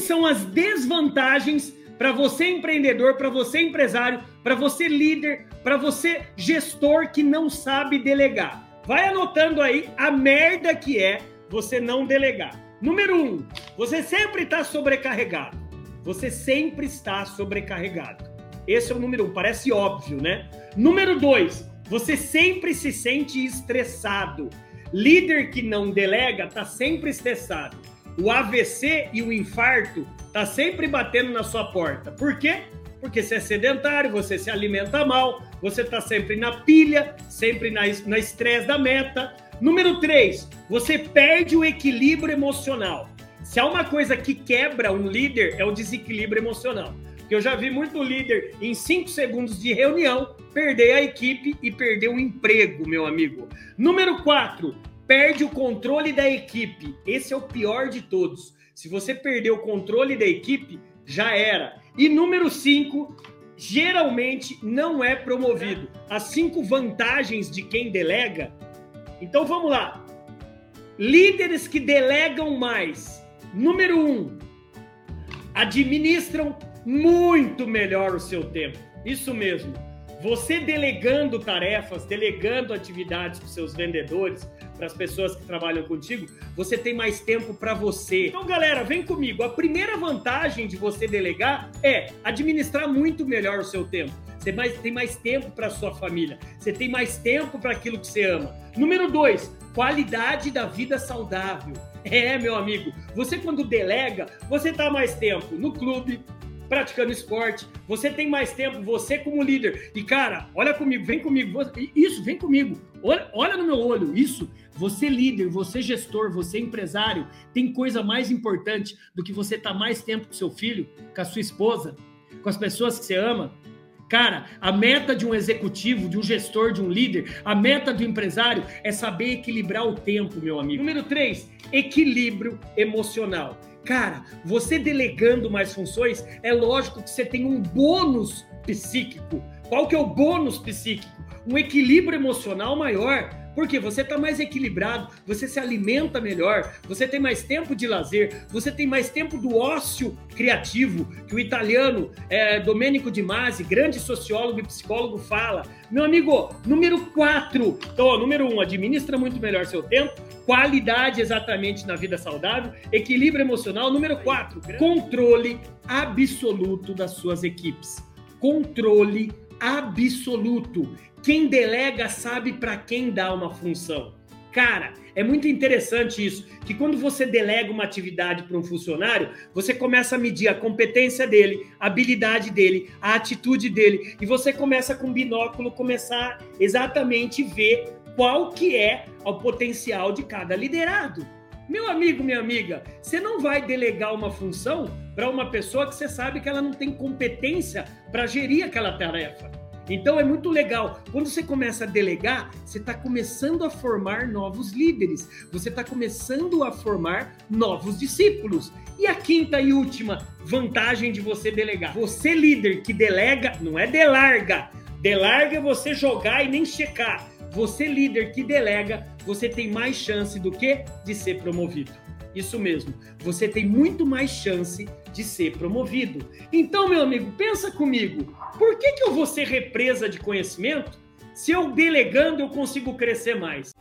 são as desvantagens para você empreendedor, para você empresário, para você líder, para você gestor que não sabe delegar. Vai anotando aí a merda que é você não delegar. Número um, você sempre está sobrecarregado. Você sempre está sobrecarregado. Esse é o número um, parece óbvio, né? Número dois, você sempre se sente estressado. Líder que não delega está sempre estressado. O AVC e o infarto tá sempre batendo na sua porta. Por quê? Porque você é sedentário, você se alimenta mal, você está sempre na pilha, sempre na estresse da meta. Número 3, você perde o equilíbrio emocional. Se há uma coisa que quebra um líder, é o desequilíbrio emocional. Porque eu já vi muito líder, em cinco segundos de reunião, perder a equipe e perder o emprego, meu amigo. Número 4, perde o controle da equipe. Esse é o pior de todos. Se você perder o controle da equipe, já era. E número 5, geralmente não é promovido. As cinco vantagens de quem delega. Então vamos lá. Líderes que delegam mais Número um, administram muito melhor o seu tempo. Isso mesmo. Você delegando tarefas, delegando atividades para seus vendedores, para as pessoas que trabalham contigo, você tem mais tempo para você. Então, galera, vem comigo. A primeira vantagem de você delegar é administrar muito melhor o seu tempo. Você mais, tem mais tempo para sua família. Você tem mais tempo para aquilo que você ama. Número dois, qualidade da vida saudável. É, meu amigo, você quando delega, você tá mais tempo no clube, praticando esporte, você tem mais tempo, você como líder. E cara, olha comigo, vem comigo, isso, vem comigo. Olha, olha no meu olho, isso. Você líder, você gestor, você empresário, tem coisa mais importante do que você estar tá mais tempo com seu filho, com a sua esposa, com as pessoas que você ama, Cara, a meta de um executivo, de um gestor, de um líder, a meta do empresário é saber equilibrar o tempo, meu amigo. Número 3, equilíbrio emocional. Cara, você delegando mais funções, é lógico que você tem um bônus psíquico. Qual que é o bônus psíquico? Um equilíbrio emocional maior porque você está mais equilibrado, você se alimenta melhor, você tem mais tempo de lazer, você tem mais tempo do ócio criativo, que o italiano é, Domenico Di Masi, grande sociólogo e psicólogo, fala. Meu amigo, número 4. Então, número 1, um, administra muito melhor seu tempo, qualidade exatamente na vida saudável, equilíbrio emocional. Número 4, controle absoluto das suas equipes. Controle absoluto. Quem delega sabe para quem dá uma função. Cara, é muito interessante isso, que quando você delega uma atividade para um funcionário, você começa a medir a competência dele, a habilidade dele, a atitude dele, e você começa com binóculo começar exatamente ver qual que é o potencial de cada liderado. Meu amigo, minha amiga, você não vai delegar uma função para uma pessoa que você sabe que ela não tem competência para gerir aquela tarefa. Então é muito legal. Quando você começa a delegar, você está começando a formar novos líderes, você está começando a formar novos discípulos. E a quinta e última vantagem de você delegar: você, líder que delega, não é delarga. Delarga é você jogar e nem checar. Você, líder que delega, você tem mais chance do que de ser promovido. Isso mesmo, você tem muito mais chance de ser promovido. Então, meu amigo, pensa comigo: por que, que eu vou ser represa de conhecimento se eu delegando eu consigo crescer mais?